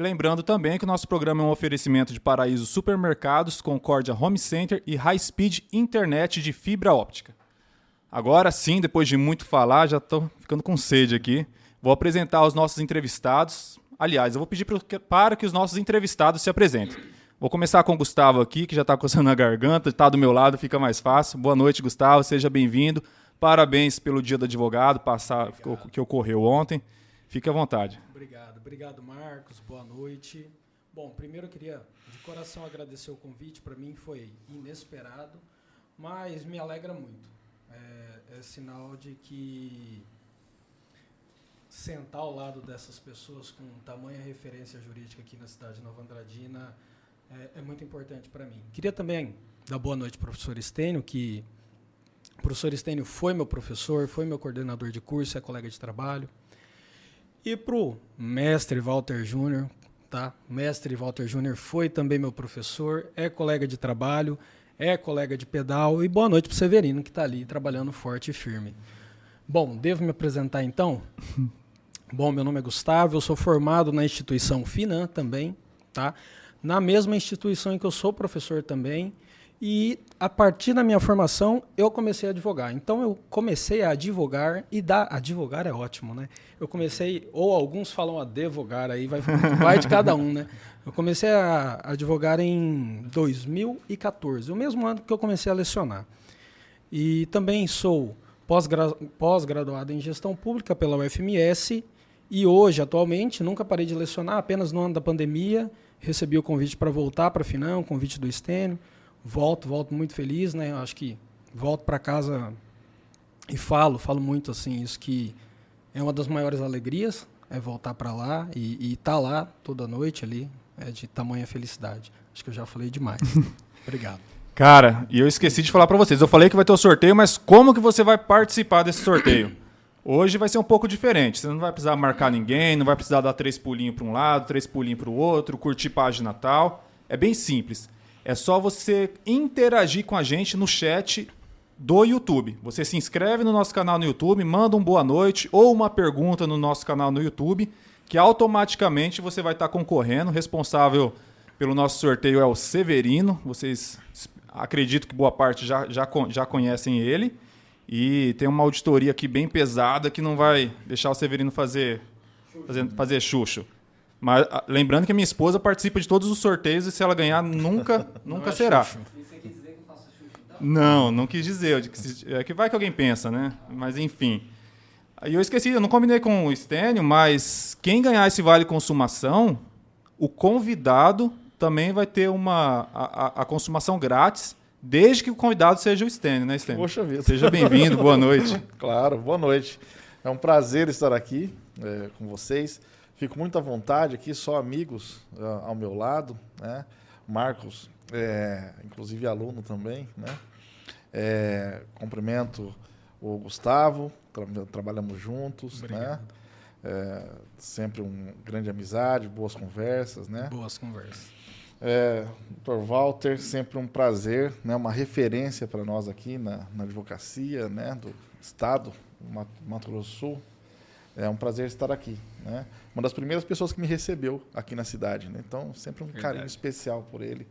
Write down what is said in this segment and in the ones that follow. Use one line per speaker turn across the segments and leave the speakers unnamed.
Lembrando também que o nosso programa é um oferecimento de Paraíso Supermercados, Concórdia Home Center e High Speed Internet de fibra óptica. Agora sim, depois de muito falar, já estou ficando com sede aqui. Vou apresentar os nossos entrevistados. Aliás, eu vou pedir para que os nossos entrevistados se apresentem. Vou começar com o Gustavo aqui, que já está coçando a garganta, está do meu lado, fica mais fácil. Boa noite, Gustavo, seja bem-vindo. Parabéns pelo Dia do Advogado passar, que ocorreu ontem. Fique à vontade.
Obrigado. Obrigado, Marcos. Boa noite. Bom, primeiro eu queria de coração agradecer o convite. Para mim foi inesperado, mas me alegra muito. É, é, sinal de que sentar ao lado dessas pessoas com tamanha referência jurídica aqui na cidade de Nova Andradina é, é muito importante para mim. Queria também dar boa noite ao professor Estênio, que o professor Estênio foi meu professor, foi meu coordenador de curso, é colega de trabalho. E pro mestre Walter Júnior, tá? Mestre Walter Júnior foi também meu professor, é colega de trabalho, é colega de pedal. E boa noite pro Severino, que está ali trabalhando forte e firme. Bom, devo me apresentar então? Bom, meu nome é Gustavo, eu sou formado na instituição Finan também, tá? Na mesma instituição em que eu sou professor também. E a partir da minha formação, eu comecei a advogar. Então eu comecei a advogar e dar. Advogar é ótimo, né? Eu comecei, ou alguns falam advogar, aí vai, vai de cada um, né? Eu comecei a advogar em 2014, o mesmo ano que eu comecei a lecionar. E também sou pós-graduado em gestão pública pela UFMS e hoje, atualmente, nunca parei de lecionar, apenas no ano da pandemia, recebi o convite para voltar para a Finão, o convite do Estênio volto, volto muito feliz, né? Acho que volto para casa e falo, falo muito assim, isso que é uma das maiores alegrias, é voltar para lá e estar tá lá toda noite ali, é de tamanha felicidade. Acho que eu já falei demais. Obrigado.
Cara, e eu esqueci de falar para vocês. Eu falei que vai ter o sorteio, mas como que você vai participar desse sorteio? Hoje vai ser um pouco diferente. Você não vai precisar marcar ninguém, não vai precisar dar três pulinhos para um lado, três pulinhos para o outro, curtir página tal. É bem simples. É só você interagir com a gente no chat do YouTube. Você se inscreve no nosso canal no YouTube, manda um boa noite ou uma pergunta no nosso canal no YouTube, que automaticamente você vai estar concorrendo. Responsável pelo nosso sorteio é o Severino. Vocês acredito que boa parte já, já, já conhecem ele. E tem uma auditoria aqui bem pesada que não vai deixar o Severino fazer, fazer, fazer chucho. Mas ah, lembrando que a minha esposa participa de todos os sorteios e se ela ganhar, nunca, nunca é será. Não, não quis dizer. É que vai que alguém pensa, né? Mas enfim. Aí eu esqueci, eu não combinei com o Estênio, mas quem ganhar esse vale consumação, o convidado também vai ter uma a, a, a consumação grátis, desde que o convidado seja o Estênio, né, Estênio?
Poxa vida.
Seja bem-vindo, boa noite.
claro, boa noite. É um prazer estar aqui é, com vocês. Fico muito à vontade aqui, só amigos uh, ao meu lado, né? Marcos, é, inclusive aluno também, né? É, cumprimento o Gustavo, tra trabalhamos juntos, né? Obrigado. né? É, sempre uma grande amizade, boas conversas, né?
Boas conversas.
É, Dr. Walter, sempre um prazer, né? Uma referência para nós aqui na, na advocacia, né? Do Estado, Mato, Mato Grosso do Sul. É um prazer estar aqui, né? uma das primeiras pessoas que me recebeu aqui na cidade. Né? Então, sempre um Verdade. carinho especial por ele.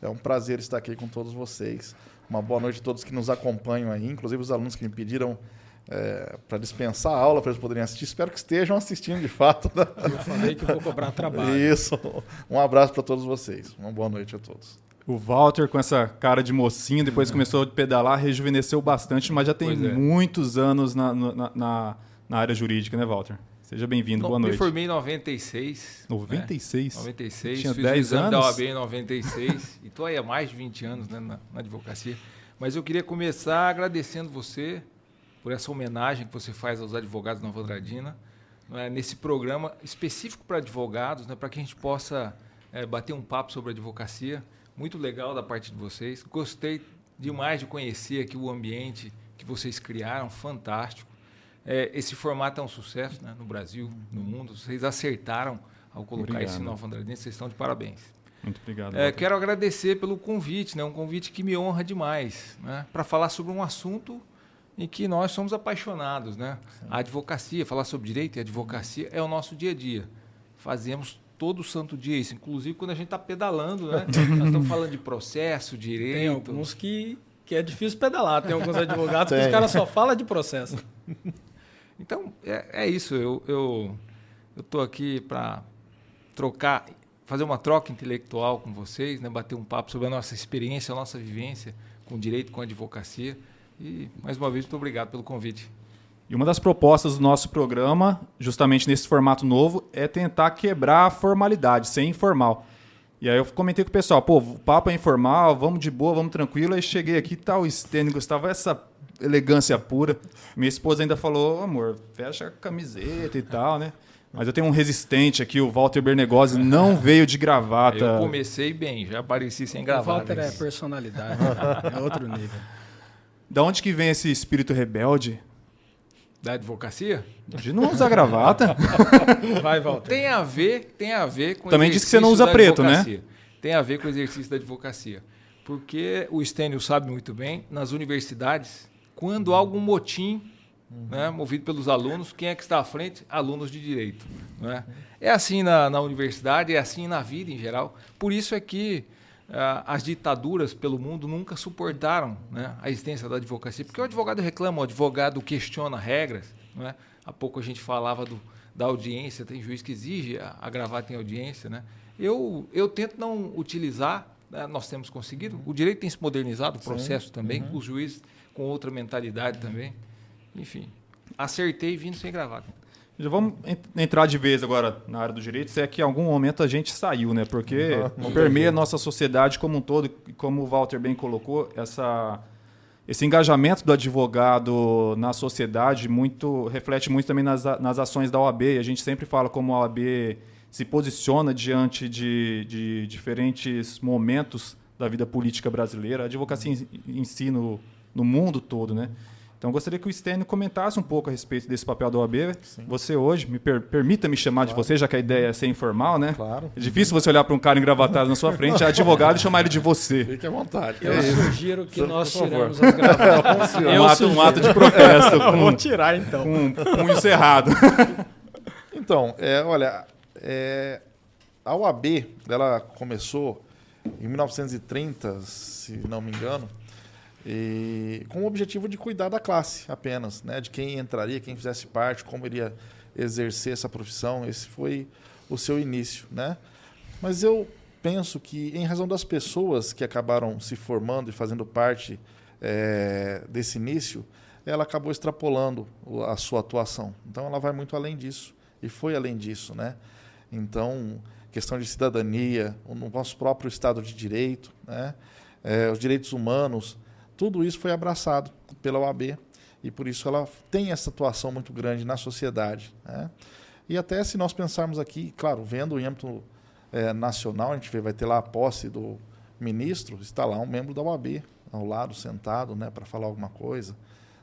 É um prazer estar aqui com todos vocês. Uma boa noite a todos que nos acompanham aí, inclusive os alunos que me pediram é, para dispensar a aula para eles poderem assistir. Espero que estejam assistindo de fato. Né?
Eu falei que vou cobrar trabalho.
Isso. Um abraço para todos vocês. Uma boa noite a todos.
O Walter, com essa cara de mocinho, depois uhum. começou a pedalar, rejuvenesceu bastante, mas já tem é. muitos anos na, na, na, na área jurídica, né, Walter? Seja bem-vindo, boa noite.
Me formei em 96.
96?
Né? 96.
Tinha fiz 10 o exame
anos? da OAB em 96. e estou aí há mais de 20 anos né, na, na, advocacia. Mas eu queria começar agradecendo você por essa homenagem que você faz aos advogados da Nova Andradina, é, nesse programa específico para advogados, né, para que a gente possa é, bater um papo sobre advocacia. Muito legal da parte de vocês. Gostei demais de conhecer aqui o ambiente que vocês criaram, fantástico. É, esse formato é um sucesso né, no Brasil, no mundo. Vocês acertaram ao colocar obrigado. esse Nova Andradina, vocês estão de parabéns.
Muito obrigado.
É, quero agradecer pelo convite, né, um convite que me honra demais, né, para falar sobre um assunto em que nós somos apaixonados. Né? A advocacia, falar sobre direito e advocacia é o nosso dia a dia. Fazemos todo santo dia isso, inclusive quando a gente está pedalando, né? Nós estamos falando de processo, direito.
Tem alguns que, que é difícil pedalar, tem alguns advogados que os caras só falam de processo.
Então, é, é isso. Eu eu estou aqui para trocar, fazer uma troca intelectual com vocês, né? bater um papo sobre a nossa experiência, a nossa vivência com direito, com advocacia. E, mais uma vez, muito obrigado pelo convite.
E uma das propostas do nosso programa, justamente nesse formato novo, é tentar quebrar a formalidade, ser informal. E aí eu comentei com o pessoal, pô, o papo é informal, vamos de boa, vamos tranquilo. Aí cheguei aqui, tá o Stênio Gustavo, essa elegância pura. Minha esposa ainda falou, amor, fecha a camiseta e tal, né? Mas eu tenho um resistente aqui, o Walter Bernegosi, não veio de gravata.
Eu comecei bem, já apareci sem gravata.
O Walter é personalidade, é outro nível.
Da onde que vem esse espírito rebelde?
Da advocacia?
De não usar gravata.
Vai, Walter.
Tem a ver, tem a ver com
Também disse que você não usa preto, né?
Tem a ver com o exercício da advocacia. Porque o Stênio sabe muito bem, nas universidades, quando há algum motim uhum. né, movido pelos alunos, quem é que está à frente? Alunos de direito. Né? É assim na, na universidade, é assim na vida em geral. Por isso é que as ditaduras pelo mundo nunca suportaram né, a existência da advocacia. Porque o advogado reclama, o advogado questiona regras. Né? Há pouco a gente falava do, da audiência, tem juiz que exige a, a gravata em audiência. Né? Eu, eu tento não utilizar, né, nós temos conseguido, o direito tem se modernizado, o processo Sim. também, uhum. os juízes com outra mentalidade também. Enfim, acertei vindo sem gravata.
Já vamos entrar de vez agora na área do direito, se é que em algum momento a gente saiu, né? Porque permeia a nossa sociedade como um todo, como o Walter bem colocou, essa, esse engajamento do advogado na sociedade muito reflete muito também nas, nas ações da OAB. A gente sempre fala como a OAB se posiciona diante de, de diferentes momentos da vida política brasileira. A advocacia em, em si no, no mundo todo, né? Então gostaria que o Stênio comentasse um pouco a respeito desse papel da OAB. Sim. Você hoje, me per permita me chamar claro. de você, já que a ideia é ser informal, né?
Claro.
É difícil você olhar para um cara engravatado na sua frente, é advogado, e chamar ele de você.
Fique à vontade.
Eu é sugiro que nós tiramos as gravatas.
um, ato, um ato de protesto.
Com, Vou tirar então.
Com um punho cerrado.
então, é, olha, é, a OAB, ela começou em 1930, se não me engano, e com o objetivo de cuidar da classe apenas, né? de quem entraria, quem fizesse parte, como iria exercer essa profissão. Esse foi o seu início. Né? Mas eu penso que, em razão das pessoas que acabaram se formando e fazendo parte é, desse início, ela acabou extrapolando a sua atuação. Então, ela vai muito além disso e foi além disso, né? Então, questão de cidadania, o nosso próprio Estado de Direito, né? É, os direitos humanos, tudo isso foi abraçado pela OAB e por isso ela tem essa atuação muito grande na sociedade. Né? E até se nós pensarmos aqui, claro, vendo o âmbito é, nacional, a gente vê, vai ter lá a posse do ministro, está lá um membro da OAB ao lado, sentado, né, para falar alguma coisa.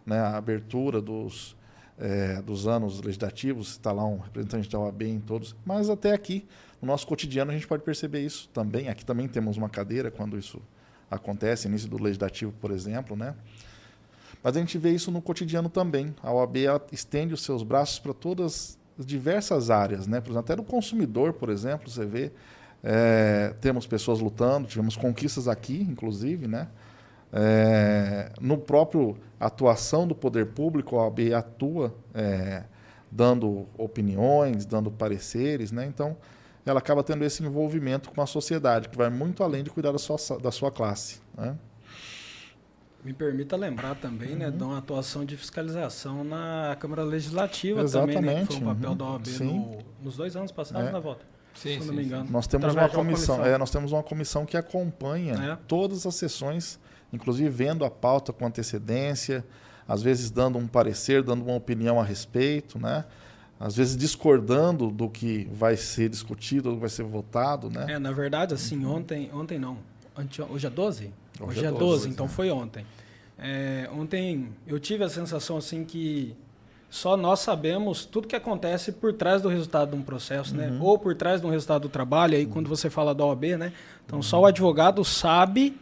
Né, a abertura dos, é, dos anos legislativos, está lá um representante da OAB em todos. Mas até aqui, no nosso cotidiano, a gente pode perceber isso também. Aqui também temos uma cadeira quando isso acontece, início do legislativo, por exemplo, né? Mas a gente vê isso no cotidiano também. A OAB estende os seus braços para todas as diversas áreas, né? Por exemplo, até no consumidor, por exemplo, você vê é, temos pessoas lutando, tivemos conquistas aqui, inclusive, né? É, no próprio atuação do poder público, a OAB atua é, dando opiniões, dando pareceres, né? Então, ela acaba tendo esse envolvimento com a sociedade, que vai muito além de cuidar da sua, da sua classe. Né?
Me permita lembrar também né, uhum. né, de uma atuação de fiscalização na Câmara Legislativa
Exatamente.
também, né, que foi um papel uhum. da OAB no, nos dois anos passados é. na volta.
Sim, se não me engano. Nós temos uma comissão, comissão. É, nós temos uma comissão que acompanha é. todas as sessões, inclusive vendo a pauta com antecedência, às vezes dando um parecer, dando uma opinião a respeito, né? Às vezes discordando do que vai ser discutido, do que vai ser votado, né?
É, na verdade, assim, ontem, ontem não, hoje é 12? Hoje, hoje é 12, 12 então é. foi ontem. É, ontem eu tive a sensação assim que só nós sabemos tudo que acontece por trás do resultado de um processo, né? uhum. né? Ou por trás de um resultado do trabalho, aí uhum. quando você fala da OAB, né? Então uhum. só o advogado sabe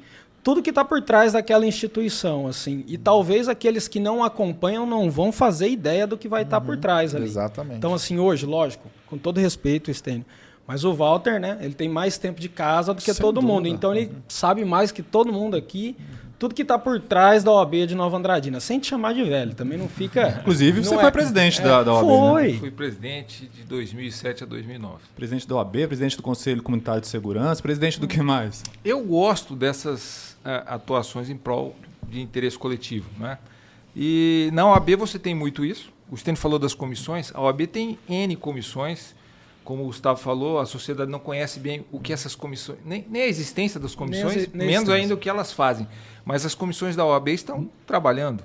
tudo que está por trás daquela instituição, assim. E talvez aqueles que não acompanham não vão fazer ideia do que vai estar tá por uhum. trás ali.
Exatamente.
Então, assim, hoje, lógico, com todo respeito, Estênio, Mas o Walter, né, ele tem mais tempo de casa do que
Sem
todo
dúvida.
mundo. Então ele sabe mais que todo mundo aqui, tudo que está por trás da OAB de Nova Andradina. Sem te chamar de velho, também não fica.
Inclusive,
não
você
é-
foi presidente da, da OAB, né?
Foi.
Fui presidente de 2007 a 2009.
Presidente da OAB, presidente do Conselho Comunitário de Segurança, presidente do que mais?
Eu gosto dessas atuações em prol de interesse coletivo. Né? E na OAB você tem muito isso. O Stênio falou das comissões. A OAB tem N comissões. Como o Gustavo falou, a sociedade não conhece bem o que essas comissões. Nem, nem a existência das comissões,
Nem a- nem
menos ainda o que elas fazem. Mas as comissões da OAB estão trabalhando.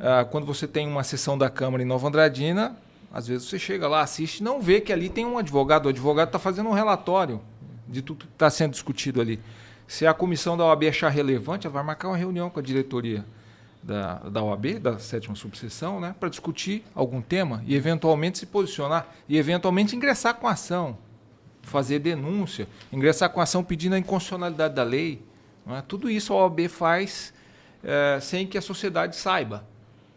Ah, quando você tem uma sessão da Câmara em Nova Andradina, às vezes você chega lá, assiste e não vê que ali tem um advogado. O advogado está fazendo um relatório de tudo que está sendo discutido ali. Se a comissão da OAB achar relevante, ela vai marcar uma reunião com a diretoria da, da OAB, da sétima subseção, né, para discutir algum tema e eventualmente se posicionar e eventualmente ingressar com ação, fazer denúncia, ingressar com ação pedindo a inconstitucionalidade da lei. não é? Tudo isso a OAB faz eh, sem que a sociedade saiba.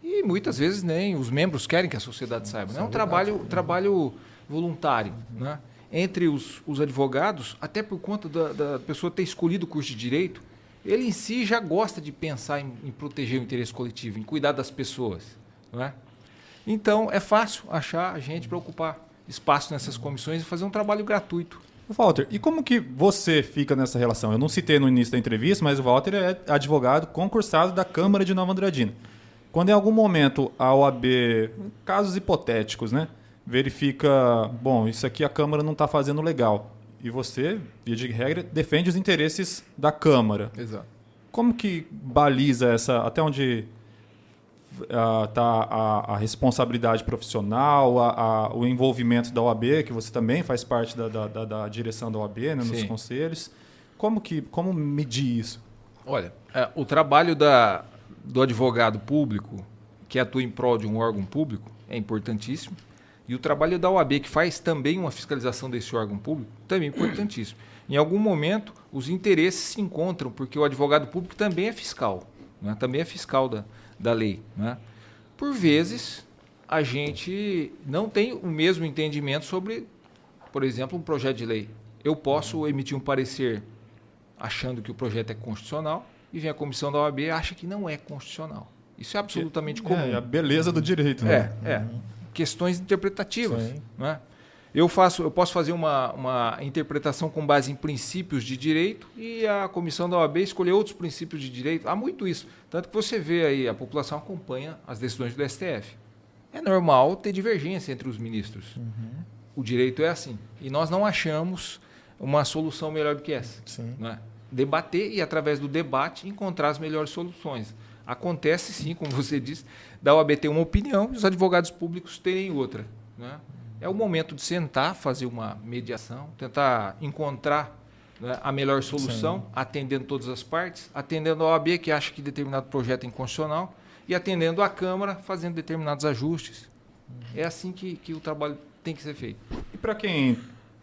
E muitas vezes nem os membros querem que a sociedade saiba. né? É um trabalho, trabalho voluntário. Né? Entre os, os advogados, até por conta da, da pessoa ter escolhido o curso de direito, ele em si já gosta de pensar em, em proteger o interesse coletivo, em cuidar das pessoas. Não é? Então, é fácil achar gente para ocupar espaço nessas comissões e fazer um trabalho gratuito.
Walter, e como que você fica nessa relação? Eu não citei no início da entrevista, mas o Walter é advogado concursado da Câmara de Nova Andradina. Quando em algum momento a OAB, casos hipotéticos, né, verifica, bom, isso aqui a Câmara não está fazendo legal, e você, via de regra, defende os interesses da Câmara.
Exato.
Como que baliza essa, até onde está a, a responsabilidade profissional, a- a- o envolvimento da OAB, que você também faz parte da, da- da- da direção da OAB, né, nos
Sim.
conselhos. Como, que, como medir isso?
Olha, é, o trabalho da, do advogado público, que atua em prol de um órgão público, é importantíssimo. E o trabalho da OAB, que faz também uma fiscalização desse órgão público, também é importantíssimo. Em algum momento, os interesses se encontram, porque o advogado público também é fiscal, né? também é fiscal da, da lei. Né? Por vezes, a gente não tem o mesmo entendimento sobre, por exemplo, um projeto de lei. Eu posso emitir um parecer achando que o projeto é constitucional e vem a comissão da OAB e acha que não é constitucional. Isso é absolutamente comum.
É, a beleza do direito. Né?
É, é. Questões interpretativas.
Sim.
Né? Eu, faço, eu posso fazer uma, uma interpretação com base em princípios de direito e a comissão da OAB escolher outros princípios de direito. Há muito isso. Tanto que você vê aí, a população acompanha as decisões do STF. É normal ter divergência entre os ministros. O direito é assim. E nós não achamos uma solução melhor do que essa né? debater e, através do debate, encontrar as melhores soluções. Acontece sim, como você disse, da OAB ter uma opinião e os advogados públicos terem outra. Né? É o momento de sentar, fazer uma mediação, tentar encontrar né, a melhor solução, atendendo todas as partes, atendendo a OAB, que acha que determinado projeto é inconstitucional, e atendendo a Câmara, fazendo determinados ajustes. É assim que, que o trabalho tem que ser feito.
E para quem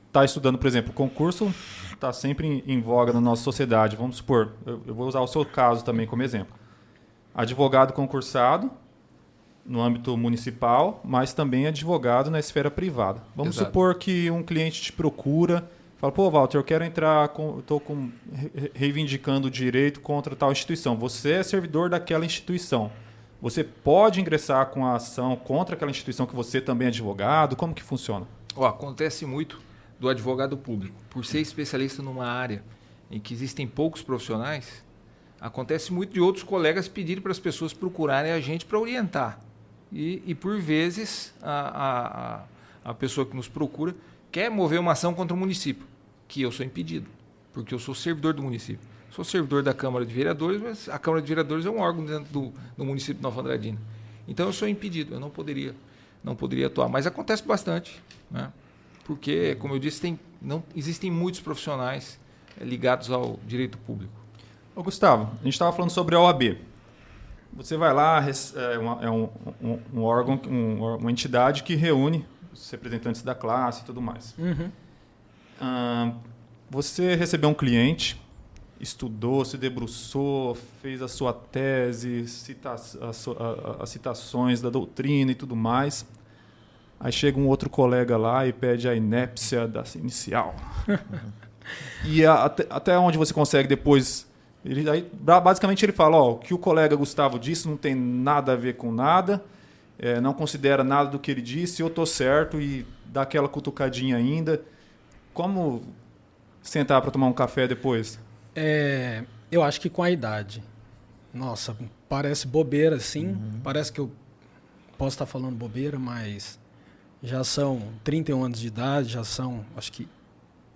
está estudando, por exemplo, concurso está sempre em, em voga na nossa sociedade. Vamos supor, eu, eu vou usar o seu caso também como exemplo. Advogado concursado no âmbito municipal, mas também advogado na esfera privada. Vamos
Exato.
supor que um cliente te procura, fala, pô, Walter, eu quero entrar, com, estou reivindicando o direito contra tal instituição. Você é servidor daquela instituição. Você pode ingressar com a ação contra aquela instituição que você também é advogado? Como que funciona?
Ó, acontece muito do advogado público. Por ser especialista numa área em que existem poucos profissionais, acontece muito de outros colegas pedirem para as pessoas procurarem a gente para orientar. E, e, por vezes, a, a, a- pessoa que nos procura quer mover uma ação contra o município, que eu sou impedido, porque eu sou servidor do município. Sou servidor da Câmara de Vereadores, mas a Câmara de Vereadores é um órgão dentro do, do município de Nova Andradina. Então eu sou impedido, eu não poderia, não poderia atuar. Mas acontece bastante, né? porque, como eu disse, tem, não, existem muitos profissionais eh, ligados ao direito público.
Ô, Gustavo, a gente estava falando sobre a OAB. Você vai lá, é, uma- é um, um- um órgão, um- uma entidade que reúne os representantes da classe e tudo mais.
Uhum.
Você recebeu um cliente, estudou, se debruçou, fez a sua tese, cita, as citações da doutrina e tudo mais. Aí chega um outro colega lá e pede a inépcia da inicial. e a, até, até onde você consegue depois. Ele, aí, basicamente ele fala: ó, o que o colega Gustavo disse não tem nada a ver com nada, é, não considera nada do que ele disse, eu tô certo e dá aquela cutucadinha ainda. Como sentar para tomar um café depois?
É, eu acho que com a idade. Nossa, parece bobeira, sim. Uhum. Parece que eu posso estar falando bobeira, mas já são 31 anos de idade, já são, acho que,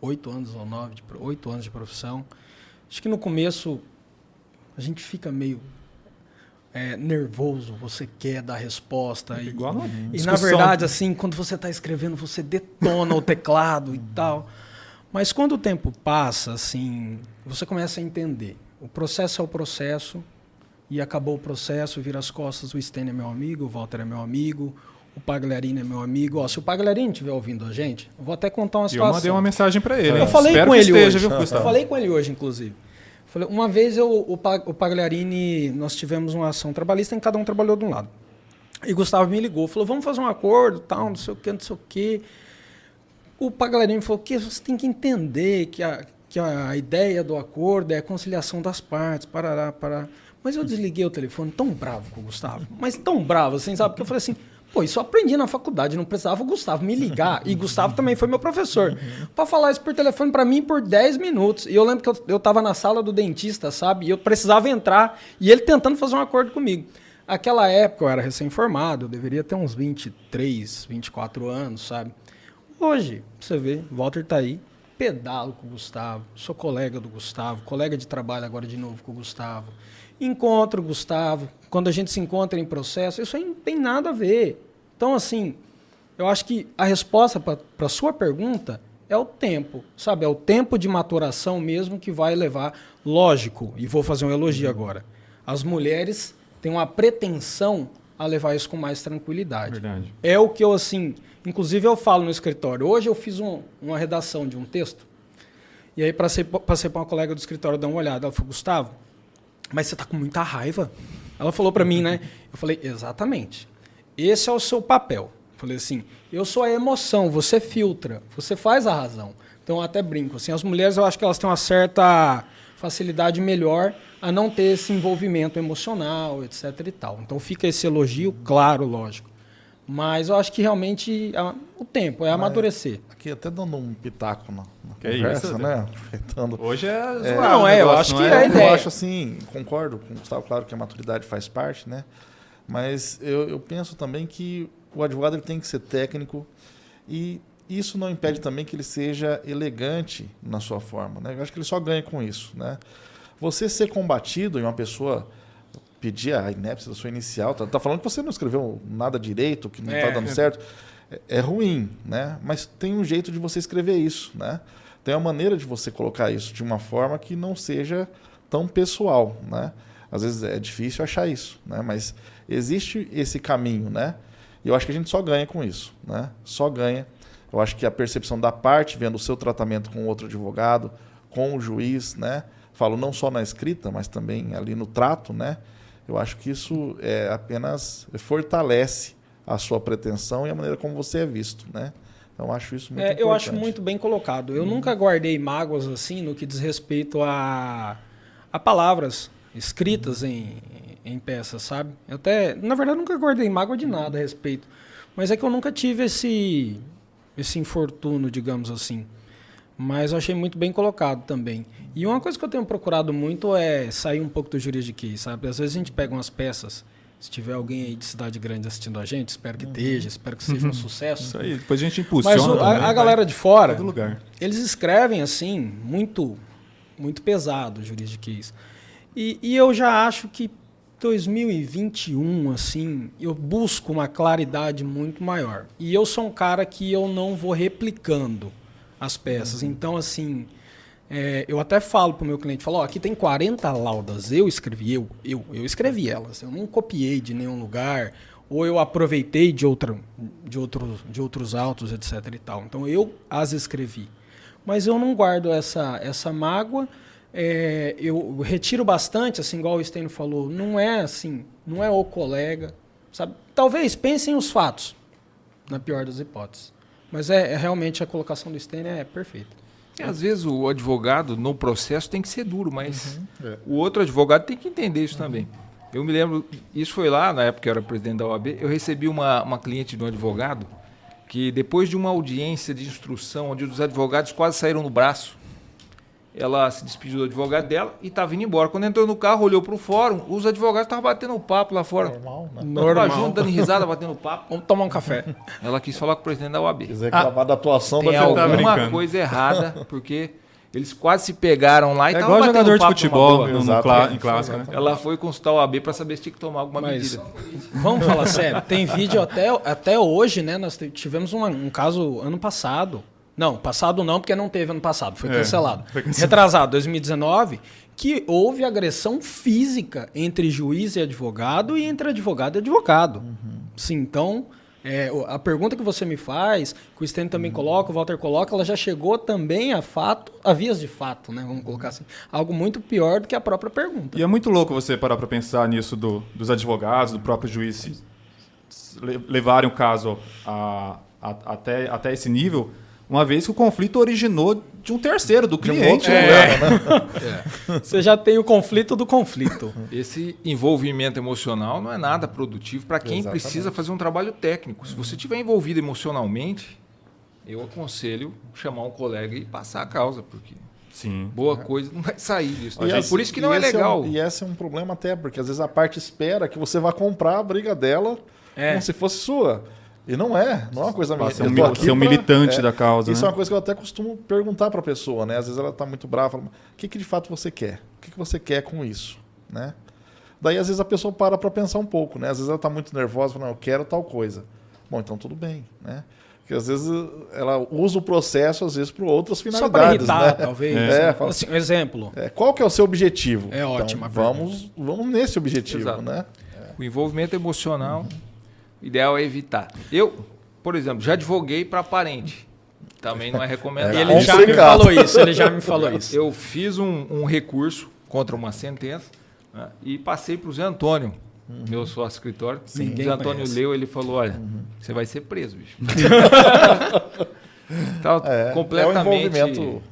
8 anos ou 9, de, 8 anos de profissão. Acho que no começo a gente fica meio é, nervoso, você quer dar resposta. E, Igual e, e na verdade, assim, quando você está escrevendo, você detona o teclado e tal. Mas quando o tempo passa, assim, você começa a entender. O processo é o processo, e acabou o processo, vira as costas, o Sten é meu amigo, o Walter é meu amigo, o Pagliarini é meu amigo. Ó, se o Pagliarini estiver ouvindo a gente, eu vou até contar uma situação.
Eu mandei uma mensagem para ele.
Eu falei Espero com ele esteja, hoje. Viu, eu falei com ele hoje, inclusive. Falei, uma vez eu, o, o Pagliarini, nós tivemos uma ação trabalhista em cada um trabalhou de um lado. E Gustavo me ligou, falou, vamos fazer um acordo, tal, não sei o que, não sei o que. O Pagliarini falou que você tem que entender que a, que a ideia do acordo é a conciliação das partes, parará, parará. Mas eu desliguei o telefone tão bravo com o Gustavo, mas tão bravo, assim, sabe? Porque eu falei assim, pô, isso eu aprendi na faculdade, não precisava o Gustavo me ligar. E Gustavo também foi meu professor. Uhum. Para falar isso por telefone para mim por 10 minutos. E eu lembro que eu, eu tava na sala do dentista, sabe? E eu precisava entrar, e ele tentando fazer um acordo comigo. Aquela época eu era recém-formado, eu deveria ter uns 23, 24 anos, sabe? Hoje, você vê, Walter tá aí, pedalo com o Gustavo, sou colega do Gustavo, colega de trabalho agora de novo com o Gustavo. Encontro, Gustavo, quando a gente se encontra em processo, isso aí não tem nada a ver. Então, assim, eu acho que a resposta para a sua pergunta é o tempo, sabe? É o tempo de maturação mesmo que vai levar. Lógico, e vou fazer um elogio agora. As mulheres têm uma pretensão a levar isso com mais tranquilidade.
Verdade.
É o que eu, assim, inclusive eu falo no escritório. Hoje eu fiz um, uma redação de um texto, e aí passei, passei para uma colega do escritório dar uma olhada. Ela falou, Gustavo, mas você está com muita raiva. Ela falou para mim, né? Eu falei, exatamente. Esse é o seu papel. Eu falei assim, eu sou a emoção, você filtra, você faz a razão. Então eu até brinco, assim, as mulheres eu acho que elas têm uma certa facilidade melhor a não ter esse envolvimento emocional, etc e tal. Então fica esse elogio, claro, lógico. Mas eu acho que realmente é o tempo é amadurecer.
Aqui até dando um pitaco na, na conversa, isso, né?
Hoje é,
é Não, é, eu acho que é, é
Eu acho assim, concordo com o Gustavo, claro que a maturidade faz parte, né? Mas eu, eu penso também que o advogado ele tem que ser técnico e isso não impede também que ele seja elegante na sua forma, né? Eu acho que ele só ganha com isso, né? Você ser combatido em uma pessoa pedir a inépcia da sua inicial. Tá, tá falando que você não escreveu nada direito, que não está é, dando certo. É, é, ruim, né? Mas tem um jeito de você escrever isso, né? Tem uma maneira de você colocar isso de uma forma que não seja tão pessoal, né? Às vezes é difícil achar isso, né? Mas existe esse caminho, né? E eu acho que a gente só ganha com isso, né? Só ganha. Eu acho que a percepção da parte, vendo o seu tratamento com outro advogado, com o juiz, né? Falo não só na escrita, mas também ali no trato, né? Eu acho que isso é, apenas fortalece a sua pretensão e a maneira como você é visto, né? Então acho isso muito é, importante.
Eu acho muito bem colocado. Eu hum. nunca guardei mágoas assim no que diz respeito a, a palavras escritas hum. em, em peças, sabe? Eu até, na verdade, nunca guardei mágoa de nada a respeito. Mas é que eu nunca tive esse esse infortúnio, digamos assim. Mas eu achei muito bem colocado também. E uma coisa que eu tenho procurado muito é sair um pouco do juridiquês, sabe? Às vezes a gente pega umas peças, se tiver alguém aí de cidade grande assistindo a gente, espero que uhum. esteja, espero que seja um sucesso.
Isso aí, depois a gente impulsiona
Mas o, também, a, a galera de fora,
lugar.
eles escrevem assim, muito muito pesado o juridiquês. E, e eu já acho que 2021, assim, eu busco uma claridade muito maior. E eu sou um cara que eu não vou replicando as peças. Uhum. Então, assim, é, eu até falo para o meu cliente, falo, aqui tem 40 laudas, eu escrevi, eu, eu, eu escrevi elas, eu não copiei de nenhum lugar, ou eu aproveitei de, outra, de, outro, de outros autos, etc e tal. Então, eu as escrevi. Mas eu não guardo essa, essa mágoa, é, eu retiro bastante, assim, igual o Stênio falou, não é assim, não é o colega, sabe? Talvez pensem os fatos, na pior das hipóteses. Mas é, é realmente a colocação do Stênio é perfeita.
E, às vezes o advogado no processo tem que ser duro, mas
Uhum. É.
o outro advogado tem que entender isso também. Eu me lembro, isso foi lá, na época que eu era presidente da OAB, eu recebi uma, uma cliente de um advogado que depois de uma audiência de instrução, onde os advogados quase saíram no braço, ela se despediu do advogado dela e estava indo embora. Quando entrou no carro, olhou para o fórum, os advogados estavam batendo papo lá fora.
Normal, né?
Estavam junto, dando risada, batendo papo.
Vamos tomar um café.
Ela quis falar com o presidente da OAB.
Quiser reclamar da atuação
Tem
da
tá
alguma
brincando.
coisa errada, porque eles quase se pegaram lá e
É igual
batendo
jogador de futebol no, no clá- em clássico, né?
Ela foi consultar o AB para saber se tinha que tomar alguma
Mas
medida.
vamos falar sério, tem vídeo até, até hoje, né? Nós tivemos uma- um caso ano passado. Não, passado não, porque não teve ano passado, foi
É,
cancelado.
foi cancelado.
Retrasado, 2019, que houve agressão física entre juiz e advogado e entre advogado e advogado. Sim, então, é, a pergunta que você me faz, que o Sten também coloca, o Walter coloca, ela já chegou também a fato, a vias de fato, né? Vamos colocar assim. Algo muito pior do que a própria pergunta.
E é muito louco você parar para pensar nisso do- dos advogados, do próprio juiz levarem o caso a- a- até, até esse nível, uma vez que o conflito originou de um terceiro, do
um
cliente.
outro
né?
problema, né?
Você já tem o conflito do conflito.
Esse envolvimento emocional não é nada produtivo para quem
Exatamente.
precisa fazer um trabalho técnico. Se você estiver envolvido emocionalmente, eu aconselho chamar um colega e passar a causa, porque
Sim.
boa coisa não vai sair disso.
E
É
esse-
Por isso que não é legal.
um- e esse é um problema até, porque às vezes a parte espera que você vá comprar a briga dela
É.
como se fosse sua. E não é, não é uma coisa minha.
Ser
Eu
um,
tô
mil-
aqui
ser um
pra-
militante
é,
da causa.
Isso
né?
é uma coisa que eu até costumo perguntar para a pessoa, né? Às vezes ela está muito brava, fala, o que, que de fato você quer? O que, que você quer com isso, né? Daí às vezes a pessoa para para pensar um pouco, né? Às vezes ela está muito nervosa, fala, não, eu quero tal coisa. Bom, então tudo bem, né? Porque às vezes ela usa o processo às vezes para outras
Só para
finalidades,
irritar,
né?
talvez.
É, fala-
Assim, um exemplo.
É, qual que é o seu objetivo?
É ótima
Então, vamos, vamos nesse objetivo,
Exato.
né?
O envolvimento emocional, o ideal é evitar. Eu, por exemplo, já advoguei para parente. Também não é recomendado.
É,
Ele já me falou isso, ele já me falou isso.
Eu fiz um, um recurso contra uma sentença né, e passei para o Zé Antônio, meu sócio escritório. O Zé Antônio
conhece.
leu, ele falou: olha, você vai ser preso, bicho. Tá
É,
completamente.
é o envolvimento.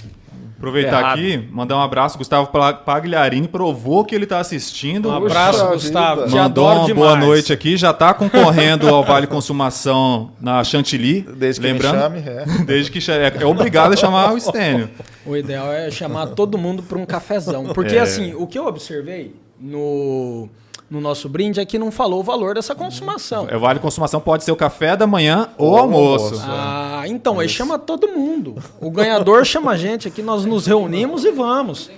Aproveitar
Errado.
aqui, mandar um abraço. Gustavo Pagliarini provou que ele está assistindo.
Um abraço,
Puxa
Gustavo.
vida.
Te
Mandou
adoro
uma
demais.
boa noite aqui. Já está concorrendo ao Vale Consumação na Chantilly.
Desde que
Lembrando,
me chame, é.
desde que é, é obrigado a chamar o Stênio.
O ideal é chamar todo mundo para um cafezão. Porque,
É.
assim, o que eu observei no, no nosso brinde é que não falou o valor dessa consumação.
É, O Vale Consumação pode ser o café da manhã ou
Ou
almoço.
almoço.
Ah, então, aí chama todo mundo. O ganhador chama a gente aqui, nós nos reunimos e vamos.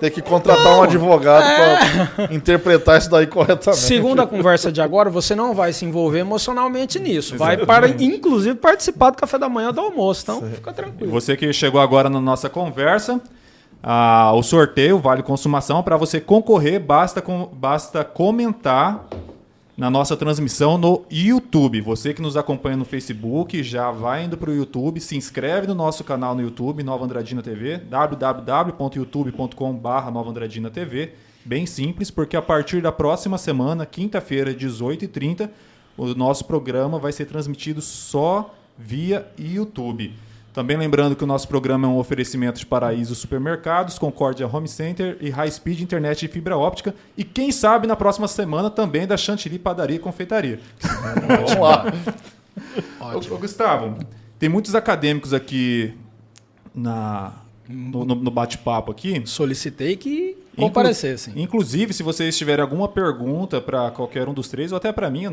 Tem que contratar um advogado para interpretar isso daí corretamente.
Segundo a conversa de agora, você não vai se envolver emocionalmente nisso. Vai para, inclusive, participar do café da manhã ou do almoço. Então, fica tranquilo.
Você que chegou agora na nossa conversa, ah, o sorteio Vale Consumação, para você concorrer, basta, com- basta comentar na nossa transmissão no YouTube. Você que nos acompanha no Facebook, já vai indo para o YouTube, se inscreve no nosso canal no YouTube, Nova Andradina TV, www.youtube.com.br Nova Andradina TV. Bem simples, porque a partir da próxima semana, quinta-feira, 18h30, o nosso programa vai ser transmitido só via YouTube. Também lembrando que o nosso programa é um oferecimento de Paraíso Supermercados, Concórdia Home Center e High Speed Internet e Fibra Óptica. E quem sabe na próxima semana também da Chantilly Padaria e Confeitaria.
Vamos lá.
Ô, ô, Gustavo, tem muitos acadêmicos aqui na, no, no- bate-papo aqui.
Solicitei que
Inclu-
comparecessem.
Inclusive, se vocês tiverem alguma pergunta para qualquer um dos três, ou até para mim,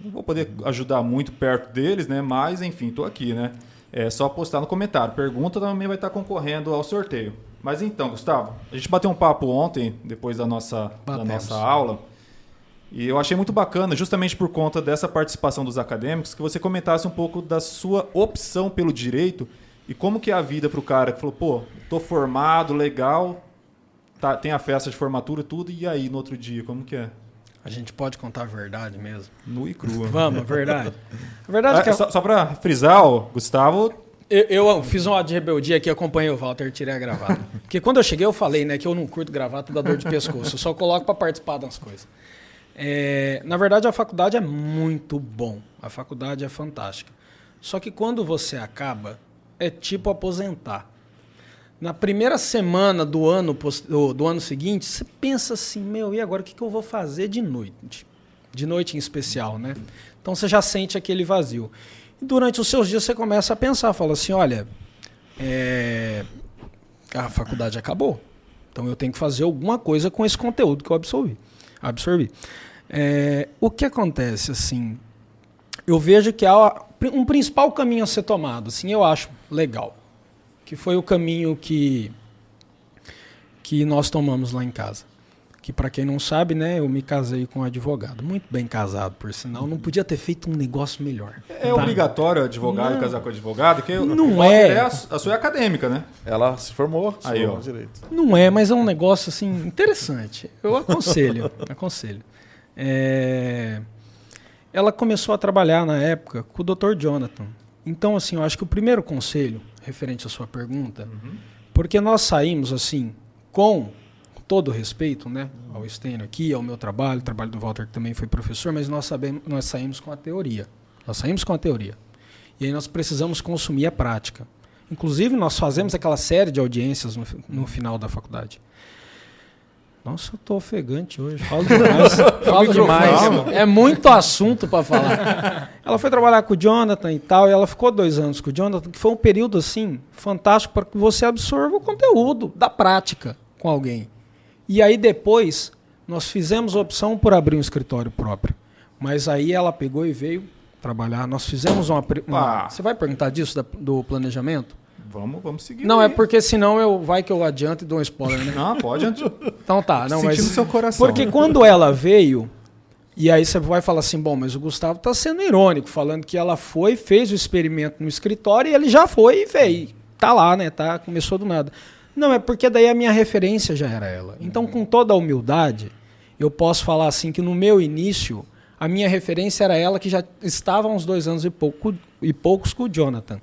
não vou poder ajudar muito perto deles, né? Mas, enfim, estou aqui, né? É só postar no comentário. Pergunta também vai estar concorrendo ao sorteio. Mas então, Gustavo, a gente bateu um papo ontem, depois da nossa, da nossa aula. E eu achei muito bacana, justamente por conta dessa participação dos acadêmicos, que você comentasse um pouco da sua opção pelo direito e como que é a vida para o cara que falou, pô, tô formado, legal, tá, tem a festa de formatura e tudo, e aí no outro dia, como que é?
A gente pode contar a verdade mesmo.
Nu e crua.
Vamos, a verdade. A verdade é que
Ah, só, só para frisar, ó, Gustavo,
eu, eu fiz um ato de rebeldia aqui, acompanhei o Walter, tirei a gravata. Porque quando eu cheguei, eu falei, né, que eu não curto gravata da dor de pescoço. Eu só coloco para participar das coisas. É, na verdade, a faculdade é muito bom. A faculdade é fantástica. Só que quando você acaba, é tipo aposentar. Na primeira semana do ano, do, ano seguinte, você pensa assim, meu, e agora o que, que eu vou fazer de noite? De noite em especial, né? Então você já sente aquele vazio. E durante os seus dias você começa a pensar, fala assim, olha, é, a faculdade acabou. Então eu tenho que fazer alguma coisa com esse conteúdo que eu absorvi. absorvi. É, o que acontece, assim, eu vejo que há um principal caminho a ser tomado, assim, eu acho legal, que foi o caminho que, que nós tomamos lá em casa que para quem não sabe, né, eu me casei com um advogado. Muito bem casado, por sinal. Não podia ter feito um negócio melhor.
É tá? obrigatório advogado não, casar com advogado? Que
não é.
é a, a, sua é acadêmica, né?
Ela se formou, se
Aí,
formou
ó.
direito.
Não é, mas é um negócio assim interessante. Eu aconselho, aconselho. É... Ela começou a trabalhar na época com o Dr. Jonathan. Então, assim, eu acho que o primeiro conselho, referente à sua pergunta, uhum. porque nós saímos assim com todo respeito né, ao Stênio aqui, ao meu trabalho, o trabalho do Walter que também foi professor, mas nós, sabemos, nós saímos com a teoria. Nós saímos com a teoria. E aí nós precisamos consumir a prática. Inclusive, nós fazemos aquela série de audiências no, no final da faculdade. Nossa, eu tô ofegante hoje. Falo demais. Falo demais. É muito assunto para falar. Ela foi trabalhar com o Jonathan e tal, e ela ficou dois anos com o Jonathan, que foi um período assim fantástico para que você absorva o conteúdo da prática com alguém. E aí depois nós fizemos a opção por abrir um escritório próprio. Mas aí ela pegou e veio trabalhar. Nós fizemos uma. uma... Você vai perguntar disso da, do planejamento?
Vamos, vamos seguir.
Não, aí. é porque senão eu vai que eu adianto e dou um spoiler, né?
Não, pode.
Então tá, não, mas.
seu coração.
Porque quando ela veio, e aí você vai falar assim, bom, mas o Gustavo está sendo irônico, falando que ela foi, fez o experimento no escritório e ele já foi e veio. Tá lá, né? Tá, começou do nada. Não, é porque daí a minha referência já era ela. Então, com toda a humildade, eu posso falar assim que no meu início, a minha referência era ela que já estava há uns dois anos e, pouco, e poucos com o Jonathan.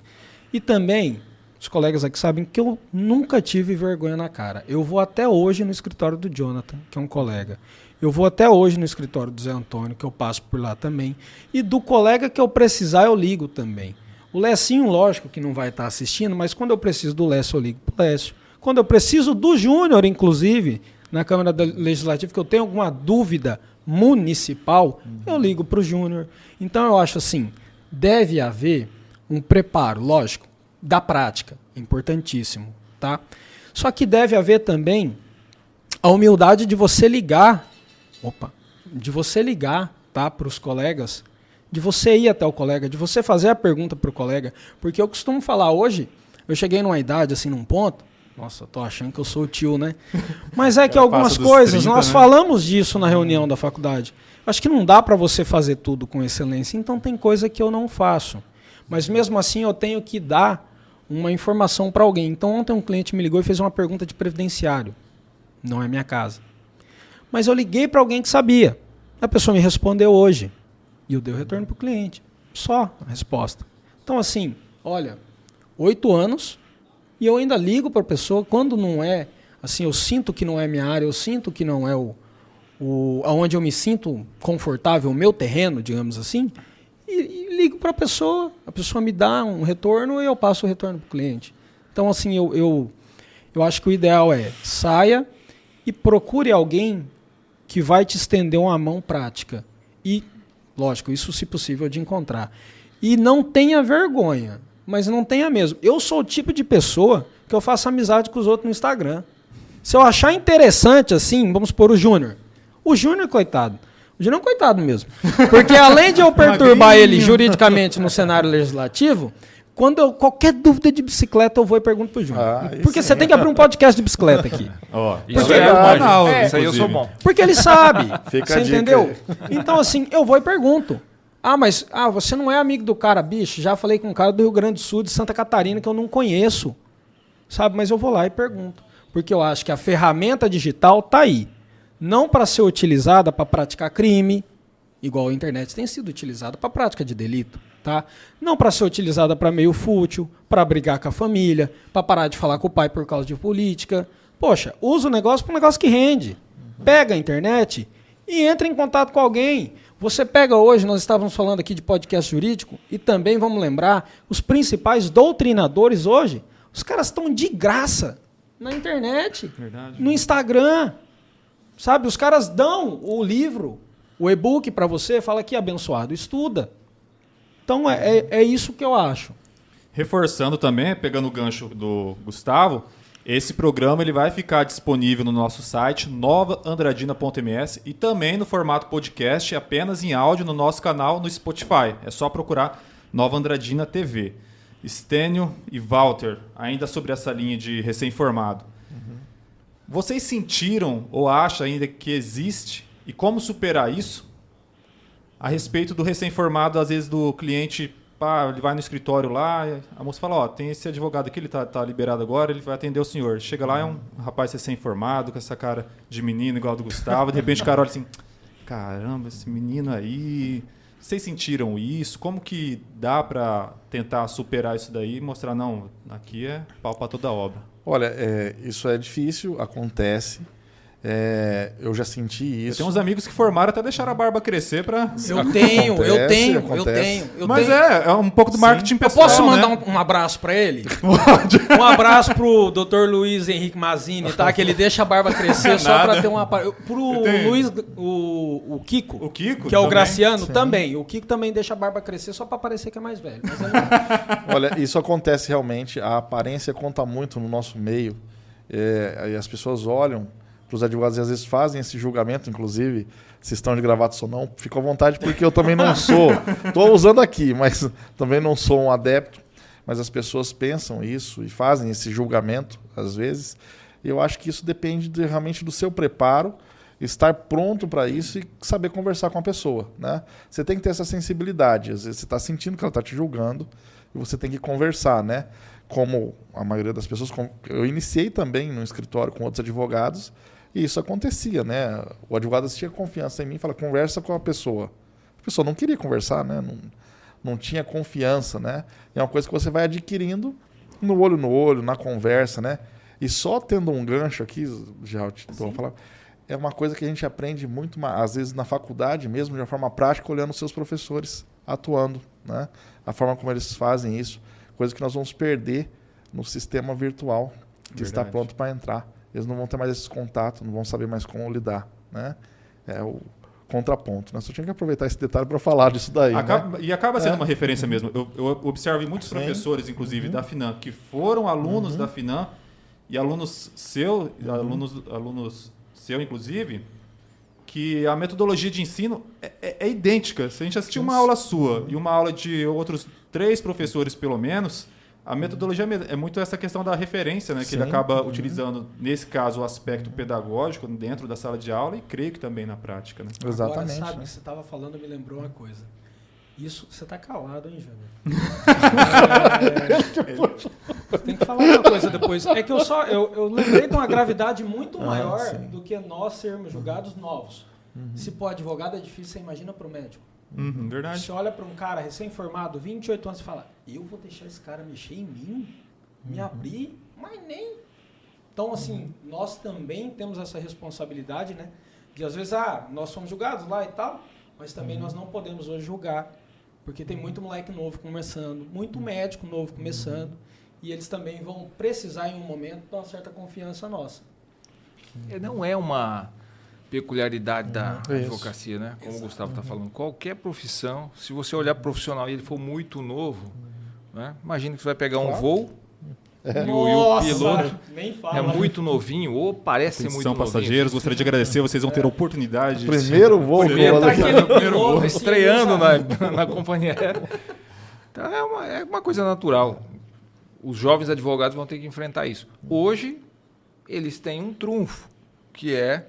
E também, os colegas aqui sabem que eu nunca tive vergonha na cara. Eu vou até hoje no escritório do Jonathan, que é um colega. Eu vou até hoje no escritório do Zé Antônio, que eu passo por lá também. E do colega que eu precisar, eu ligo também. O Lecinho, lógico que não vai estar assistindo, mas quando eu preciso do Lécio, eu ligo pro Lécio. Quando eu preciso do Júnior, inclusive, na Câmara Legislativa, que eu tenho alguma dúvida municipal, uhum. eu ligo para o Júnior. Então eu acho assim, deve haver um preparo, lógico, da prática, importantíssimo, tá? Só que deve haver também a humildade de você ligar, opa, de você ligar, tá, para os colegas, de você ir até o colega, de você fazer a pergunta para o colega, porque eu costumo falar hoje, eu cheguei numa idade assim, num ponto, nossa, tô achando que eu sou o tio, né? Mas é que algumas coisas, 30, nós né? falamos disso na reunião da faculdade. Acho que não dá para você fazer tudo com excelência, então tem coisa que eu não faço. Mas mesmo assim eu tenho que dar uma informação para alguém. Então ontem um cliente me ligou e fez uma pergunta de previdenciário. Não é minha casa. Mas eu liguei para alguém que sabia. A pessoa me respondeu hoje. E eu dei o retorno para o cliente. Só a resposta. Então, assim, olha, oito anos, e eu ainda ligo para a pessoa quando não é, assim, eu sinto que não é minha área, eu sinto que não é o, o aonde eu me sinto confortável, o meu terreno, digamos assim, e, e ligo para a pessoa, a pessoa me dá um retorno e eu passo o retorno para o cliente. Então, assim, eu, eu, eu acho que o ideal é saia e procure alguém que vai te estender uma mão prática. E, lógico, isso se possível de encontrar. E não tenha vergonha mas não tenha mesmo. Eu sou o tipo de pessoa que eu faço amizade com os outros no Instagram. Se eu achar interessante, assim, vamos pôr o Júnior. O Júnior, coitado. O Júnior é um coitado mesmo. Porque além de eu perturbar ele juridicamente no cenário legislativo, quando eu, qualquer dúvida de bicicleta, eu vou e pergunto pro Júnior. Ah, porque você tem que abrir um podcast de bicicleta aqui.
Oh, isso é, canal, é, isso aí eu sou bom.
Porque ele sabe. Fica você entendeu? Então, assim, eu vou e pergunto. Ah, mas ah, você não é amigo do cara, bicho. Já falei com um cara do Rio Grande do Sul, de Santa Catarina, que eu não conheço. Sabe? Mas eu vou lá e pergunto. Porque eu acho que a ferramenta digital está aí. Não para ser utilizada para praticar crime, igual a internet tem sido utilizada para prática de delito. Tá? Não para ser utilizada para meio fútil, para brigar com a família, para parar de falar com o pai por causa de política. Poxa, usa o negócio para um negócio que rende. Pega a internet e entre em contato com alguém. Você pega hoje, nós estávamos falando aqui de podcast jurídico, e também vamos lembrar, os principais doutrinadores hoje, os caras estão de graça na internet,
Verdade.
no Instagram. Sabe, os caras dão o livro, o e-book para você, fala aqui, abençoado, estuda. Então é, é, é isso que eu acho.
Reforçando também, pegando o gancho do Gustavo, esse programa ele vai ficar disponível no nosso site novaandradina.ms e também no formato podcast, apenas em áudio no nosso canal no Spotify. É só procurar Nova Andradina TV. Stênio e Walter, ainda sobre essa linha de recém-formado. Vocês sentiram ou acham ainda que existe e como superar isso? A respeito do recém-formado, às vezes do cliente, pá, ele vai no escritório lá, a moça fala, ó, tem esse advogado aqui, ele tá, tá liberado agora, ele vai atender o senhor. Chega lá, é um rapaz recém-formado, com essa cara de menino igual a do Gustavo, de repente o cara olha assim, caramba, esse menino aí... Vocês sentiram isso? Como que dá para tentar superar isso daí e mostrar, não, aqui é pau para toda obra?
Olha, é, isso é difícil, acontece. É, eu já senti
Eu
isso.
tenho uns amigos que formaram até deixaram a barba crescer para...
Eu tenho, eu
Acontece,
tenho, eu tenho. Eu
Mas
tenho.
é, é um pouco do marketing
Eu
pessoal,
posso mandar
né?
um, um abraço pra ele? Um abraço pro Dr. Luiz Henrique Mazini, tá? Que ele deixa a barba crescer só pra ter uma. Pro
Eu.
Luiz, o, o Kiko,
O Kiko
que é o
também.
Graciano, também. O Kiko também deixa a barba crescer só pra parecer que é mais velho. Mas eu não-
Olha, isso acontece realmente. A aparência conta muito no nosso meio. É, e as pessoas olham para os advogados às vezes fazem esse julgamento, inclusive, se estão de gravatas ou não. Fica à vontade, porque eu também não sou. Estou usando aqui, mas também não sou um adepto. Mas as pessoas pensam isso e fazem esse julgamento, às vezes. E eu acho que isso depende de- realmente do seu preparo, estar pronto para isso e saber conversar com a pessoa. Né? Você tem que ter essa sensibilidade. Às vezes você está sentindo que ela está te julgando e você tem que conversar, né? Como a maioria das pessoas, eu iniciei também no escritório com outros advogados e isso acontecia, né? O advogado tinha confiança em mim, fala conversa com a pessoa. A pessoa não queria conversar, né? Não, não tinha confiança, né? E é uma coisa que você vai adquirindo no olho no olho, na conversa, né? E só tendo um gancho aqui, já estou falar, é uma coisa que a gente aprende muito, às vezes na faculdade mesmo, de uma forma prática, olhando os seus professores atuando, né? A forma como eles fazem isso, coisa que nós vamos perder no sistema virtual que está
Verdade.
pronto para entrar. Eles não vão ter mais esses contatos, não vão saber mais como lidar, né? É o contraponto, né? Só tinha que aproveitar esse detalhe para falar disso daí, né?
Acaba- E acaba sendo
É.
uma referência mesmo. Eu, eu observo em muitos
Sim. Uhum.
professores, inclusive, da FINAM, que foram alunos da FINAM e alunos seu,
Uhum.
alunos, alunos seu, inclusive, que a metodologia de ensino é, é- é idêntica. Se a gente assistir uma aula sua e uma aula de outros três professores, pelo menos, a metodologia é mesmo. é muito essa questão da referência, né? Que ele
Sim.
acaba utilizando, nesse caso, o aspecto pedagógico dentro da sala de aula e creio que também na prática, né?
Exatamente.
Agora, sabe,
né?
você estava falando me lembrou uma coisa. Isso, você tá calado, hein, Júnior? É, tem que falar uma coisa depois. É que eu só eu, eu lembrei de uma gravidade muito
Ah,
maior.
Uhum.
do que nós sermos julgados novos. Se para advogado é difícil, você imagina para o médico.
Uhum, verdade.
Você olha para um cara recém-formado, 28 anos, e fala: Eu vou deixar esse cara mexer em mim, me
Uhum.
abrir, mas nem. Então, assim, nós também temos essa responsabilidade, né? De às vezes, ah, nós somos julgados lá e tal, mas também
Uhum.
nós não podemos hoje julgar, porque tem muito moleque novo começando, muito
Uhum.
médico novo começando, e eles também vão precisar em um momento de uma certa confiança nossa.
Não é uma peculiaridade da.
Isso.
advocacia, né? Como o Gustavo está falando. Qualquer profissão, se você olhar pro profissional e ele for muito novo, né? imagina que você vai pegar um
Claro.
voo e, o, e o piloto é muito novinho ou parece ser muito
Atenção,
novinho.
passageiros, gostaria de agradecer. Vocês vão ter a oportunidade. de-
Primeiro voo que eu
Primeiro tá
aqui.
aqui no primeiro
Piloto,
voo, estreando na, na companhia aérea. Então é uma, é uma coisa natural. Os jovens advogados vão ter que enfrentar isso. Hoje, eles têm um trunfo, que é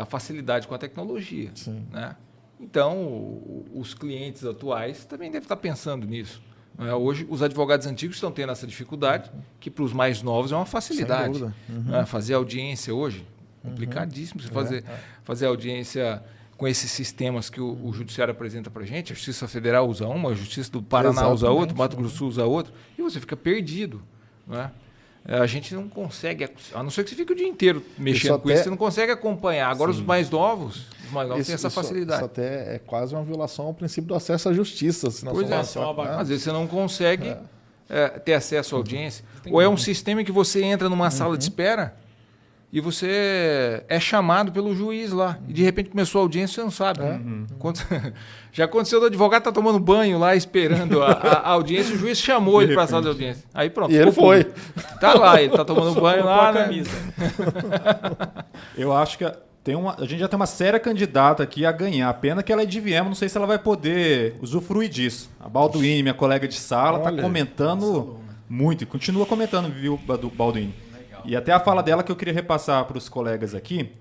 a facilidade com a tecnologia.
Sim.
Né? Então, os clientes atuais também devem estar pensando nisso. é? Hoje, os advogados antigos estão tendo essa dificuldade, que para os mais novos é uma facilidade.
dúvida. Uhum.
né? Fazer audiência hoje, complicadíssimo. Você fazer, fazer audiência com esses sistemas que o, o Judiciário apresenta para a gente. A Justiça Federal usa uma, a Justiça do Paraná usa
Exatamente.
outra, o Mato Grosso usa outra, e você fica perdido. Não é? É, a gente não consegue, a não ser que você fique o dia inteiro mexendo
Isso
com
até-
isso, você não consegue acompanhar. Agora os mais novos, os mais novos
Isso-
têm essa
isso-
facilidade.
Isso até é quase uma violação ao princípio do acesso à justiça. Se
Pois é,
só
né?
Às vezes você não consegue é, ter acesso à audiência. Ou é
um-
um sistema em que você entra numa sala de espera e você é chamado pelo juiz lá. E de repente começou a audiência, você não sabe. Quando- Já aconteceu do advogado tá tomando banho lá, esperando a, a- a audiência, o juiz chamou ele para a sala de audiência. Aí pronto.
E ele foi.
público. Tá lá, ele tá tomando banho lá,
a
né?
camisa.
Eu acho que a- tem uma, a gente já tem uma séria candidata aqui a ganhar. Pena que ela é de Viema, não sei se ela vai poder usufruir disso. A Balduine, minha colega de sala,
Olha,
tá comentando muito e continua comentando, viu, Balduine? E até a fala dela que eu queria repassar para os colegas aqui,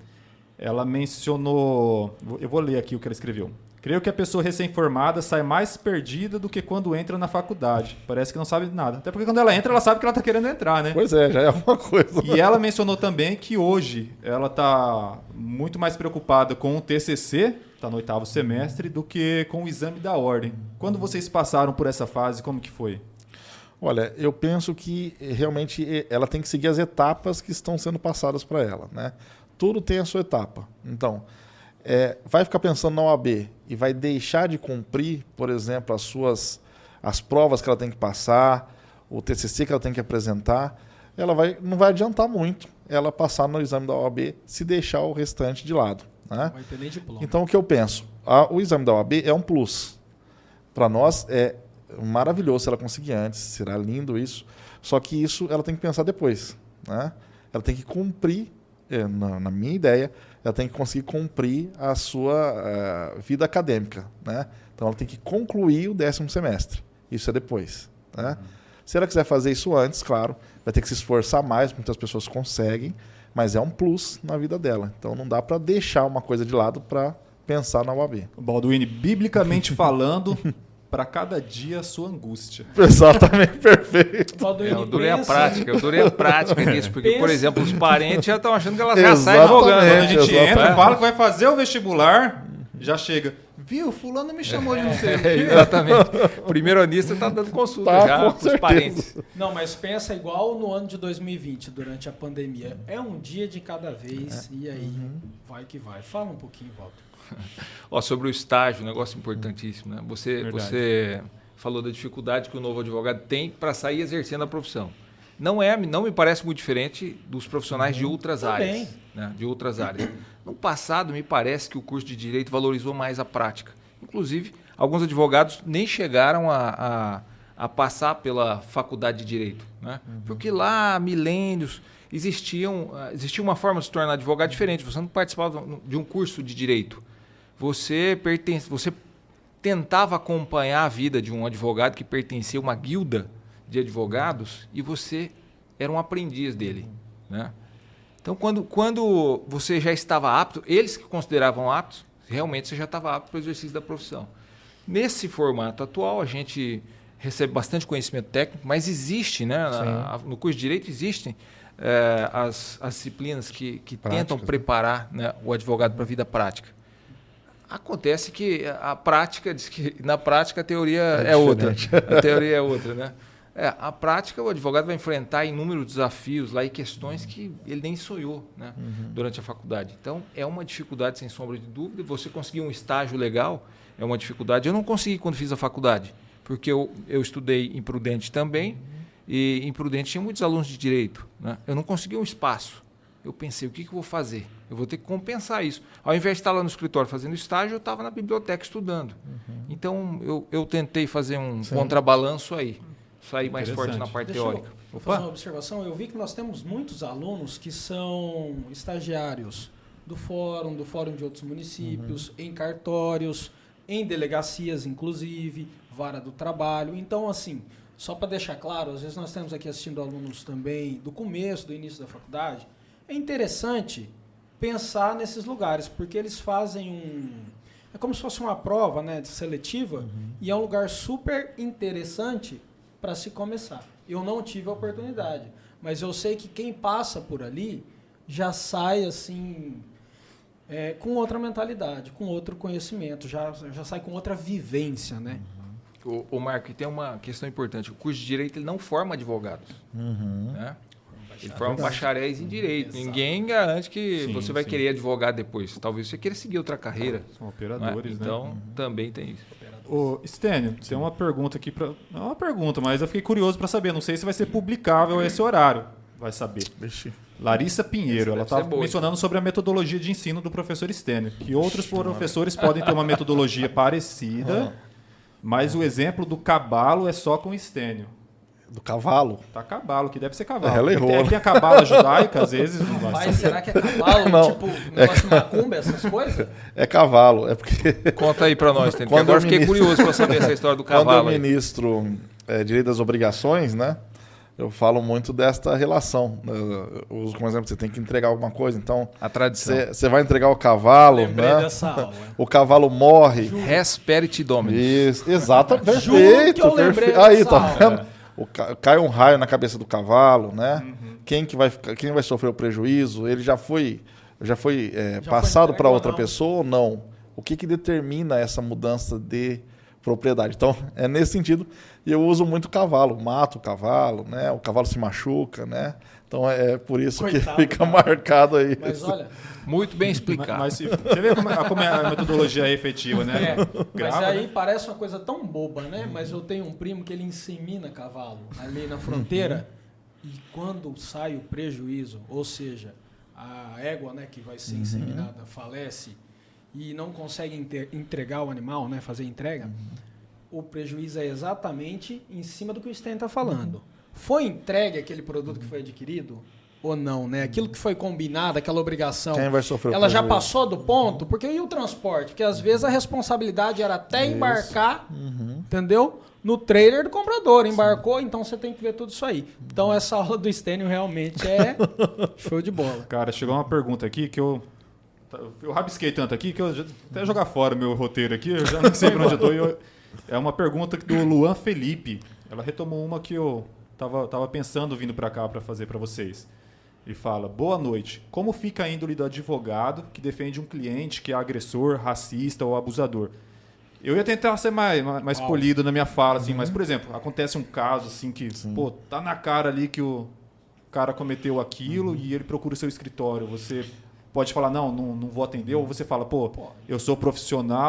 ela mencionou. Eu vou ler aqui o que ela escreveu. Creio que a pessoa recém-formada sai mais perdida do que quando entra na faculdade. Parece que não sabe nada. Até porque quando ela entra, ela sabe que ela está querendo entrar, né?
Pois é, já é uma coisa.
E ela mencionou também que hoje ela está muito mais preocupada com o TCC, está no oitavo semestre, do que com o exame da ordem. Quando vocês passaram por essa fase, como que foi?
Olha, eu penso que eh, realmente eh, ela tem que seguir as etapas que estão sendo passadas para ela, né? Tudo tem a sua etapa. Então, eh, vai ficar pensando na OAB e vai deixar de cumprir, por exemplo, as suas as provas que ela tem que passar, o TCC que ela tem que apresentar, ela vai não vai adiantar muito ela passar no exame da OAB se deixar o restante de lado, né? Então, o que eu penso? A- o exame da OAB é um plus. Para nós é maravilhoso se ela conseguir antes, será lindo isso. Só que isso ela tem que pensar depois. Né? Ela tem que cumprir, eh, na, na minha ideia, ela tem que conseguir cumprir a sua eh, vida acadêmica. Né? Então, ela tem que concluir o décimo semestre. Isso é depois. Né? Se ela quiser fazer isso antes, claro, vai ter que se esforçar mais, muitas pessoas conseguem, mas é um plus na vida dela. Então, não dá para deixar uma coisa de lado para pensar na UAB.
Balduine, biblicamente falando, para cada dia a sua angústia.
Exatamente, perfeito.
É, o duro é a prática, duro é a prática disso, porque, por
Pensa-
exemplo, os parentes já estão achando que elas já saem
Exatamente.
Quando a gente
exato.
entra, fala que vai fazer o vestibular, já chega. Viu, fulano me chamou de não sei o
É,
quê.
exatamente. Primeiro anista está dando consulta
Tá,
já
com
os parentes.
Não, mas pensa igual no ano de 2020, durante a pandemia. É um dia de cada vez e aí vai que vai. Fala um pouquinho, Walter.
Ó, sobre o estágio, um negócio importantíssimo. Né? Você,
Verdade.
você falou da dificuldade que o novo advogado tem para sair exercendo a profissão. Não é, não me parece muito diferente dos profissionais de outras
Também.
áreas. Né? De outras áreas. No passado, me parece que o curso de direito valorizou mais a prática. Inclusive, alguns advogados nem chegaram a, a, a passar pela faculdade de direito. Né? Porque lá, milênios, existiam, ah, existia uma forma de se tornar advogado diferente. Você não participava de um curso de direito. Você pertence, você tentava acompanhar a vida de um advogado que pertencia a uma guilda de advogados e você era um aprendiz dele, né? Então, quando, quando você já estava apto, eles que consideravam aptos, realmente você já estava apto para o exercício da profissão. Nesse formato atual, a gente recebe bastante conhecimento técnico, mas existe, né? na- a- no curso de Direito existem eh, as, as disciplinas que, que tentam
Práticas, né?
preparar né, o advogado para a vida prática. Acontece que a prática diz que na prática a teoria é,
É
outra. A teoria é outra, né? É, a prática o advogado vai enfrentar inúmeros desafios lá e questões que ele nem sonhou, né? Durante a faculdade. Então é uma dificuldade sem sombra de dúvida. Você conseguir um estágio legal é uma dificuldade. Eu não consegui quando fiz a faculdade, porque eu, eu estudei em Prudente também e em Prudente tinha muitos alunos de direito, né? Eu não consegui um espaço. Eu pensei, o que, que eu vou fazer? Eu vou ter que compensar isso. Ao invés de estar lá no escritório fazendo estágio, eu estava na biblioteca estudando. Então, eu, eu tentei fazer um
Sim.
contrabalanço aí. Sair mais forte na parte
Deixa
teórica.
eu fazer uma observação. Eu vi que nós temos muitos alunos que são estagiários do fórum, do fórum de outros municípios, em cartórios, em delegacias, inclusive, vara do trabalho. Então, assim, só para deixar claro, às vezes nós temos aqui assistindo alunos também do começo, do início da faculdade. É interessante pensar nesses lugares, porque eles fazem um. É como se fosse uma prova né, de seletiva e é um lugar super interessante para se começar. Eu não tive a oportunidade, mas eu sei que quem passa por ali já sai assim é, com outra mentalidade, com outro conhecimento, já, já sai com outra vivência, né?
O, o Marco, e tem uma questão importante. O curso de Direito ele não forma advogados.
Uhum.
Né? Ele forma bacharéis em direito.
Exato.
Ninguém garante que
Sim,
você vai
sim.
querer advogar depois. Talvez você queira seguir outra carreira.
São
não é?
operadores, né?
Então, também tem isso.
Ô, Stênio, tem uma pergunta aqui para Não é uma pergunta, mas eu fiquei curioso para saber. Não sei se vai ser publicável esse horário. Vai saber.
Vixe.
Larissa Pinheiro, ela estava mencionando sobre a metodologia de ensino do professor Stênio. Que outros professores podem ter uma metodologia parecida, mas o exemplo do cabalo é só com Stênio.
Do cavalo.
Tá cabalo, que deve ser cavalo.
É, ela errou,
Tem,
né?
tem a cabala judaica, às vezes não vai
Mas
ser.
será que é cavalo,
Não.
tipo, negócio de macumba, essas coisas?
É cavalo. É porque
Conta aí pra nós, Tênis,
Quando
agora
eu
eu fiquei
ministro-
curioso pra saber essa história do
quando
cavalo.
eu
aí.
ministro é, direito das obrigações, né? Eu falo muito desta relação. Eu uso como exemplo, você tem que entregar alguma coisa, então
A tradição.
você você vai entregar o cavalo,
Lembrei
né?
dessa aula.
O cavalo morre.
Resperit Dominus.
Isso, exato,
Juro
perfeito.
que eu lembrei
perfeito. Aí, tá vendo? O ca- cai um raio na cabeça do cavalo, né?
Uhum.
Quem que vai quem vai sofrer o prejuízo? Ele já foi já foi é,
Já
passado para outra
ou
pessoa ou não? O que que determina essa mudança de propriedade? Então, é nesse sentido. E eu uso muito o cavalo, mato o cavalo, né? O cavalo se machuca, né? Então é por isso
Coitado,
que fica
cara.
marcado aí.
Mas olha,
Muito bem
Mas,
explicado.
mas se- você vê como, é- como é a metodologia é efetiva, né?
É, mas
Grava,
aí
né?
parece uma coisa tão boba, né? Mas eu tenho um primo que ele insemina cavalo ali na fronteira e quando sai o prejuízo, ou seja, a égua né, que vai ser inseminada falece e não consegue entregar o animal, né, fazer a entrega, o prejuízo é exatamente em cima do que o Sten está falando. Foi entregue aquele produto que foi adquirido ou não, né? Aquilo que foi combinado, aquela obrigação.
Quem vai sofrer
Ela já passou do ponto, porque e o transporte? Porque às vezes a responsabilidade era até embarcar,
Uhum.
entendeu? No trailer do comprador. Embarcou, então você tem que ver tudo isso aí. Então essa aula do Stênio realmente é show de bola.
Cara, chegou uma pergunta aqui que eu. Eu rabisquei tanto aqui que eu já, até jogar fora o meu roteiro aqui, eu já não sei pra onde eu tô. e eu- é uma pergunta do Luan Felipe. Ela retomou uma que eu tava, tava pensando vindo pra cá pra fazer pra vocês. Ele fala: Boa noite. Como fica a índole do advogado que defende um cliente que é agressor, racista ou abusador? Eu ia tentar ser mais, mais, mais polido na minha fala, assim, mas, por exemplo, acontece um caso assim que, pô, tá na cara ali que o cara cometeu aquilo e ele procura o seu escritório. Você pode falar, não, não, não vou atender, ou você fala, pô, eu sou profissional.